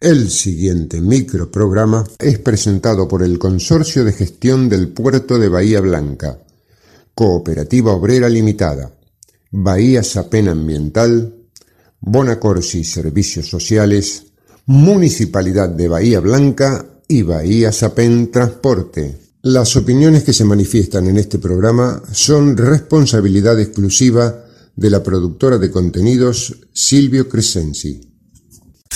El siguiente microprograma es presentado por el Consorcio de Gestión del Puerto de Bahía Blanca, Cooperativa Obrera Limitada, Bahía Sapen Ambiental, Bonacorsi Servicios Sociales, Municipalidad de Bahía Blanca y Bahía Sapen Transporte. Las opiniones que se manifiestan en este programa son responsabilidad exclusiva de la productora de contenidos Silvio Crescenzi.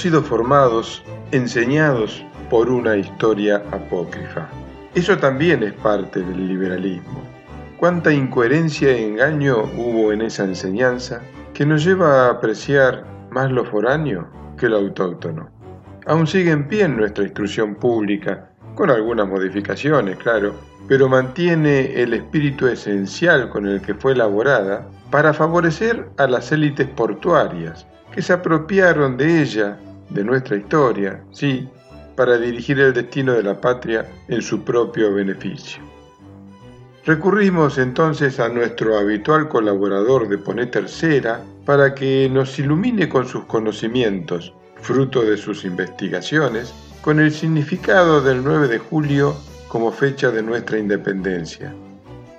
Sido formados, enseñados por una historia apócrifa. Eso también es parte del liberalismo. Cuánta incoherencia y engaño hubo en esa enseñanza que nos lleva a apreciar más lo foráneo que lo autóctono. Aún sigue en pie en nuestra instrucción pública, con algunas modificaciones, claro, pero mantiene el espíritu esencial con el que fue elaborada para favorecer a las élites portuarias, que se apropiaron de ella, de nuestra historia, sí, para dirigir el destino de la patria en su propio beneficio. Recurrimos entonces a nuestro habitual colaborador de Poné Tercera para que nos ilumine con sus conocimientos, fruto de sus investigaciones, con el significado del 9 de julio como fecha de nuestra independencia.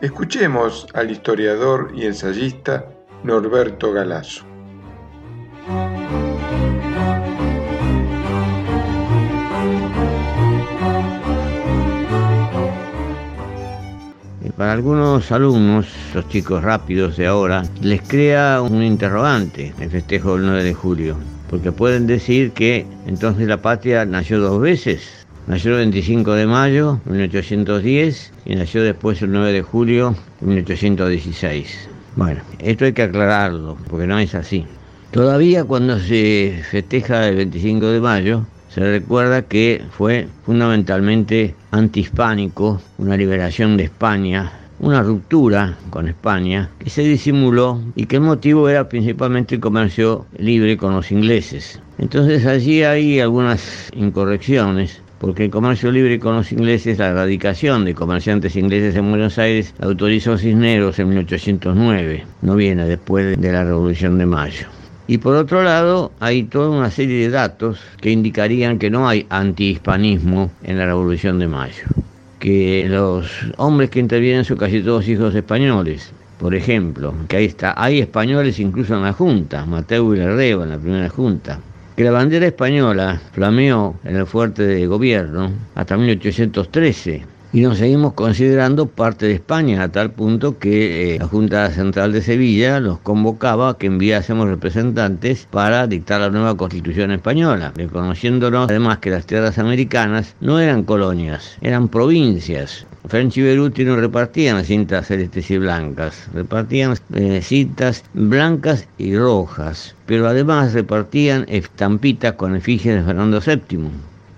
Escuchemos al historiador y ensayista Norberto Galazo. Para algunos alumnos, los chicos rápidos de ahora, les crea un interrogante el festejo del 9 de julio, porque pueden decir que entonces la patria nació dos veces. Nació el 25 de mayo de 1810 y nació después el 9 de julio de 1816. Bueno, esto hay que aclararlo, porque no es así. Todavía cuando se festeja el 25 de mayo, se recuerda que fue fundamentalmente antihispánico, una liberación de España, una ruptura con España que se disimuló y que el motivo era principalmente el comercio libre con los ingleses. Entonces allí hay algunas incorrecciones porque el comercio libre con los ingleses, la erradicación de comerciantes ingleses en Buenos Aires, la autorizó Cisneros en 1809, no viene después de la Revolución de Mayo. Y por otro lado, hay toda una serie de datos que indicarían que no hay antihispanismo en la Revolución de Mayo. Que los hombres que intervienen son casi todos hijos españoles. Por ejemplo, que ahí está, hay españoles incluso en la Junta, Mateo y Lardeo en la primera Junta. Que la bandera española flameó en el fuerte de gobierno hasta 1813 y nos seguimos considerando parte de España a tal punto que eh, la Junta Central de Sevilla los convocaba que enviásemos representantes para dictar la nueva constitución española, reconociéndonos además que las tierras americanas no eran colonias, eran provincias. French y Beruti no repartían cintas celestes y blancas, repartían eh, cintas blancas y rojas, pero además repartían estampitas con efigies de Fernando VII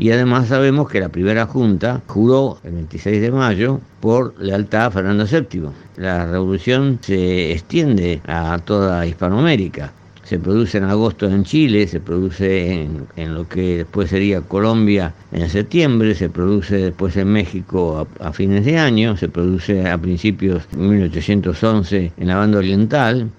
y además sabemos que la primera junta juró el 26 de mayo por lealtad a Fernando VII. La revolución se extiende a toda Hispanoamérica. Se produce en agosto en Chile, se produce en, lo que después sería Colombia en septiembre, se produce después en México a, a fines de año, se produce a principios de 1811 en la banda oriental,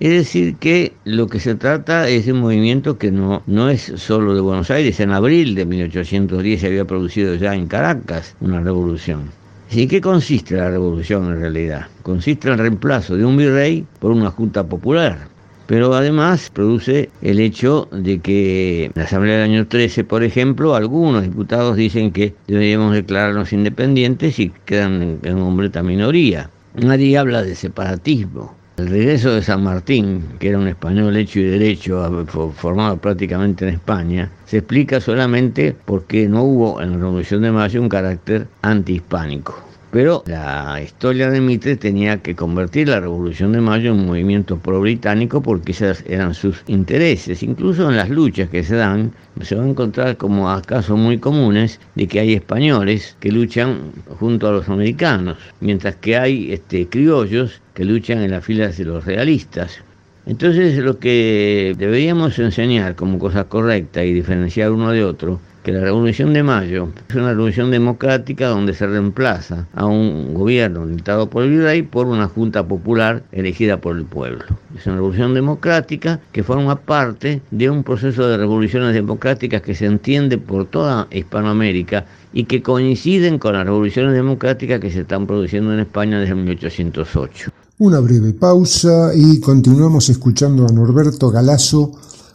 es decir, que lo que se trata es de un movimiento que no, no es solo de Buenos Aires. En abril de 1810 se había producido ya en Caracas una revolución. ¿Y qué consiste la revolución en realidad? Consiste en el reemplazo de un virrey por una junta popular. Pero además produce el hecho de que en la Asamblea del año 13, por ejemplo, algunos diputados dicen que deberíamos declararnos independientes y quedan en completa minoría. Nadie habla de separatismo. El regreso de San Martín, que era un español hecho y derecho, formado prácticamente en España, se explica solamente porque no hubo en la Revolución de Mayo un carácter antihispánico. Pero la historia de Mitre tenía que convertir la Revolución de Mayo en un movimiento pro-británico porque esos eran sus intereses. Incluso en las luchas que se dan, se va a encontrar como casos muy comunes de que hay españoles que luchan junto a los americanos, mientras que hay este, criollos que luchan en las filas de los realistas. Entonces lo que deberíamos enseñar como cosa correcta y diferenciar uno de otro que la Revolución de Mayo es una revolución democrática donde se reemplaza a un gobierno dictado por el virrey por una junta popular elegida por el pueblo. Es una revolución democrática que forma parte de un proceso de revoluciones democráticas que se entiende por toda Hispanoamérica y que coinciden con las revoluciones democráticas que se están produciendo en España desde 1808. Una breve pausa y continuamos escuchando a Norberto Galasso,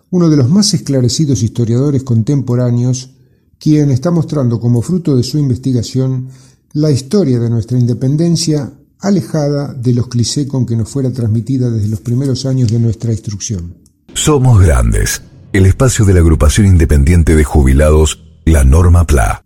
uno de los más esclarecidos historiadores contemporáneos quien está mostrando como fruto de su investigación la historia de nuestra independencia alejada de los clichés con que nos fuera transmitida desde los primeros años de nuestra instrucción. Somos Grandes, el espacio de la agrupación independiente de jubilados, la Norma PLA.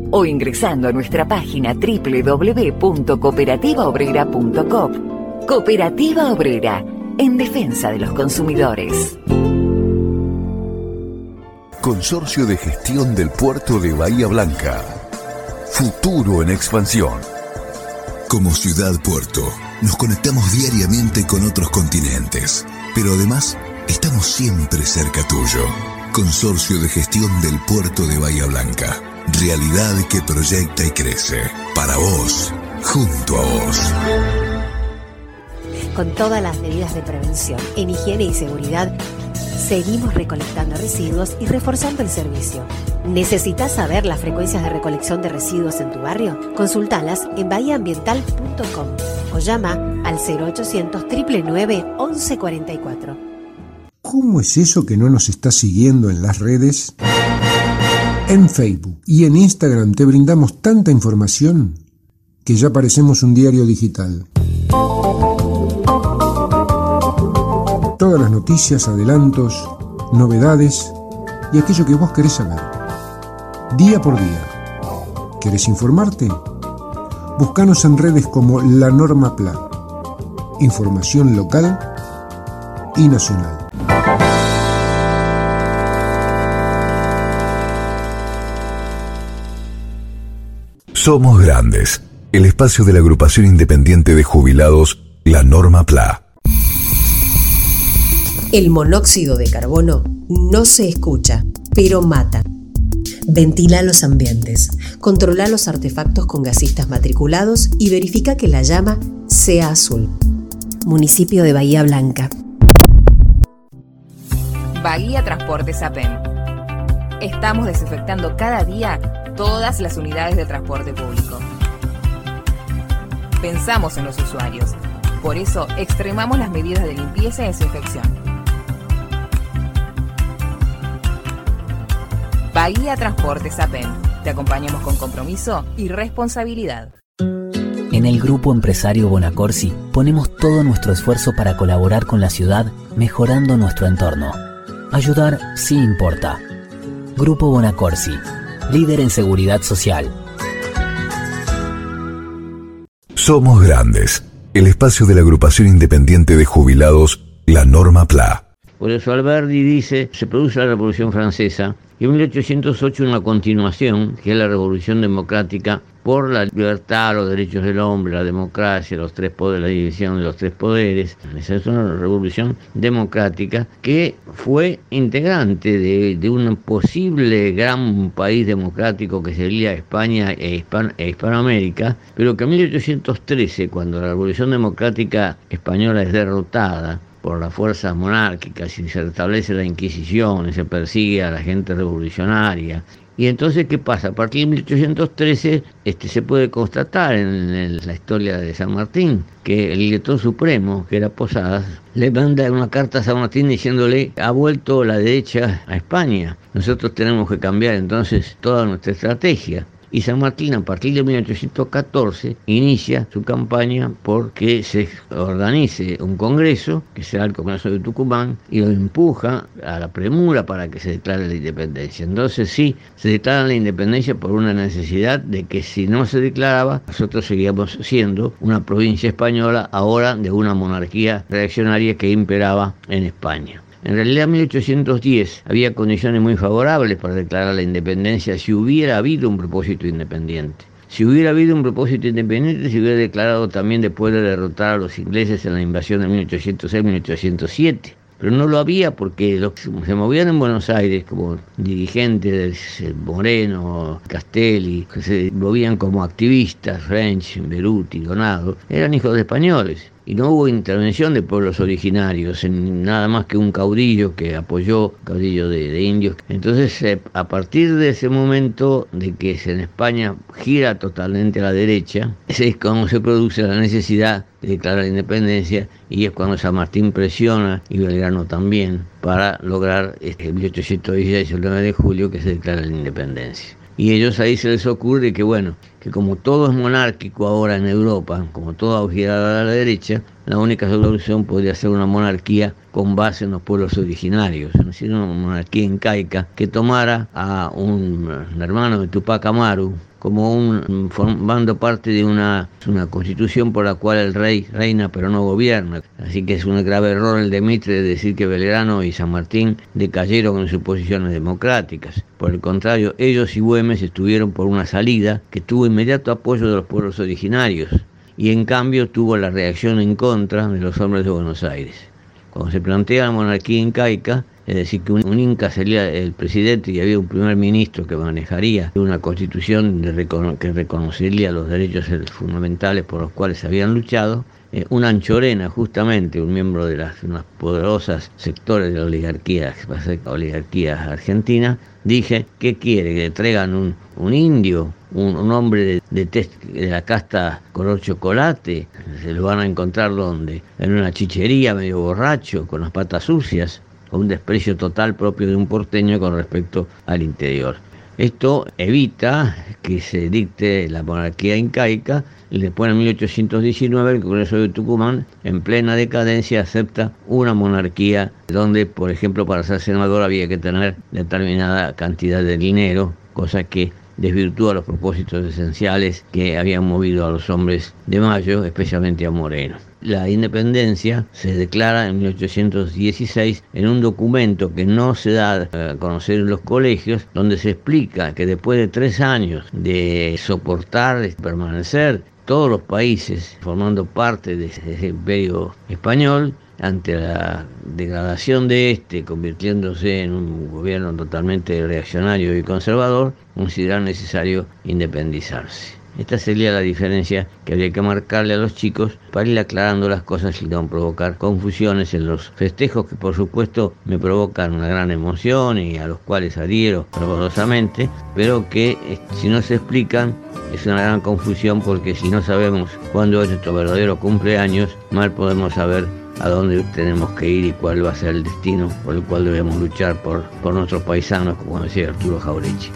o ingresando a nuestra página www.cooperativaobrera.com. Cooperativa Obrera en defensa de los consumidores. Consorcio de Gestión del Puerto de Bahía Blanca. Futuro en expansión. Como ciudad puerto, nos conectamos diariamente con otros continentes, pero además estamos siempre cerca tuyo. Consorcio de Gestión del Puerto de Bahía Blanca. Realidad que proyecta y crece. Para vos, junto a vos con todas las medidas de prevención en higiene y seguridad, seguimos recolectando residuos y reforzando el servicio. ¿Necesitas saber las frecuencias de recolección de residuos en tu barrio? Consultalas en bahiaambiental.com o llama al 0800 999 1144. ¿Cómo es eso que no nos estás siguiendo en las redes? En Facebook y en Instagram te brindamos tanta información que ya parecemos un diario digital. todas las noticias, adelantos, novedades y aquello que vos querés saber. Día por día. ¿Querés informarte? Búscanos en redes como La Norma Plan. Información local y nacional. Somos Grandes, el espacio de la agrupación independiente de jubilados, La Norma PLA. El monóxido de carbono no se escucha, pero mata. Ventila los ambientes, controla los artefactos con gasistas matriculados y verifica que la llama sea azul. Municipio de Bahía Blanca. Bahía Transporte Sapen. Estamos desinfectando cada día todas las unidades de transporte público. Pensamos en los usuarios. Por eso extremamos las medidas de limpieza y desinfección Bahía Transporte Sapen. Te acompañamos con compromiso y responsabilidad. En el Grupo Empresario Bonacorsi ponemos todo nuestro esfuerzo para colaborar con la ciudad mejorando nuestro entorno. Ayudar sí importa. Grupo Bonacorsi, líder en seguridad social. Somos Grandes, el espacio de la agrupación independiente de jubilados, la Norma PLA. Por eso Alberdi dice, se produce la Revolución Francesa y en 1808 una continuación, que es la Revolución Democrática por la libertad, los derechos del hombre, la democracia, los tres poderes, la división de los tres poderes. Esa es una revolución democrática que fue integrante de, un posible gran país democrático que sería España e, e, Hispanoamérica, pero que en 1813, cuando la revolución democrática española es derrotada, por las fuerzas monárquicas y se restablece la Inquisición y se persigue a la gente revolucionaria. Y entonces, ¿qué pasa? A partir de 1813 este, se puede constatar en, la historia de San Martín que el director supremo, que era Posadas, le manda una carta a San Martín diciéndole, ha vuelto la derecha a España, nosotros tenemos que cambiar entonces toda nuestra estrategia y San Martín a partir de 1814 inicia su campaña porque se organice un congreso, que será el Congreso de Tucumán, y lo empuja a la premura para que se declare la independencia. Entonces sí, se declara la independencia por una necesidad de que si no se declaraba, nosotros seguíamos siendo una provincia española ahora de una monarquía reaccionaria que imperaba en España. En realidad, en 1810 había condiciones muy favorables para declarar la independencia si hubiera habido un propósito independiente. Si hubiera habido un propósito independiente, se hubiera declarado también después de derrotar a los ingleses en la invasión de 1806-1807. Pero no lo había porque los que se movían en Buenos Aires como dirigentes, Moreno, Castelli, que se movían como activistas, French, Beruti, Donado, eran hijos de españoles y no hubo intervención de pueblos originarios, en nada más que un caudillo que apoyó, caudillo de, indios. Entonces, eh, a partir de ese momento de que en España gira totalmente a la derecha, es cuando se produce la necesidad de declarar la independencia y es cuando San Martín presiona y Belgrano también para lograr este 1816, el 9 de julio, que se declara la independencia. Y ellos ahí se les ocurre que, bueno, que como todo es monárquico ahora en Europa, como todo ha girado a la derecha, la única solución podría ser una monarquía con base en los pueblos originarios, es decir, una monarquía incaica que tomara a un hermano de Tupac Amaru, como un, formando parte de una, una constitución por la cual el rey reina pero no gobierna. Así que es un grave error el de de decir que Belgrano y San Martín decayeron en sus posiciones democráticas. Por el contrario, ellos y Güemes estuvieron por una salida que tuvo inmediato apoyo de los pueblos originarios y en cambio tuvo la reacción en contra de los hombres de Buenos Aires. Cuando se plantea la monarquía incaica, es decir, que un, inca sería el presidente y había un primer ministro que manejaría una constitución que reconocería los derechos fundamentales por los cuales se habían luchado. Eh, una anchorena, justamente, un miembro de las unas poderosas sectores de la oligarquía, la oligarquía argentina, dije, ¿qué quiere? ¿Que le traigan un, un indio, un, hombre de, de, de, la casta color chocolate? Se lo van a encontrar donde? En una chichería medio borracho, con las patas sucias un desprecio total propio de un porteño con respecto al interior. Esto evita que se dicte la monarquía incaica y después en 1819 el Congreso de Tucumán, en plena decadencia, acepta una monarquía donde, por ejemplo, para ser senador había que tener determinada cantidad de dinero, cosa que desvirtúa los propósitos esenciales que habían movido a los hombres de Mayo, especialmente a Moreno. La independencia se declara en 1816 en un documento que no se da a conocer en los colegios, donde se explica que después de tres años de soportar, de permanecer todos los países formando parte de ese imperio español, ante la degradación de este, convirtiéndose en un gobierno totalmente reaccionario y conservador, considera necesario independizarse. Esta sería la diferencia que habría que marcarle a los chicos para ir aclarando las cosas y no provocar confusiones en los festejos que por supuesto me provocan una gran emoción y a los cuales adhiero fervorosamente, pero que eh, si no se explican es una gran confusión porque si no sabemos cuándo es nuestro verdadero cumpleaños, mal podemos saber a dónde tenemos que ir y cuál va a ser el destino por el cual debemos luchar por, por nuestros paisanos, como decía Arturo Jaurechi.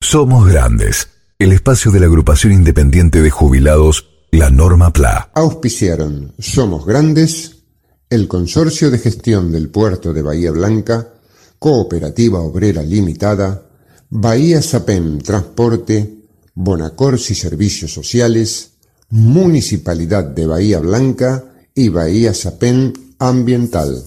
Somos Grandes, el espacio de la agrupación independiente de jubilados, la Norma PLA. Auspiciaron Somos Grandes, el Consorcio de Gestión del Puerto de Bahía Blanca, Cooperativa Obrera Limitada, Bahía Sapem Transporte, Bonacorsi Servicios Sociales, Municipalidad de Bahía Blanca y Bahía Sapén Ambiental.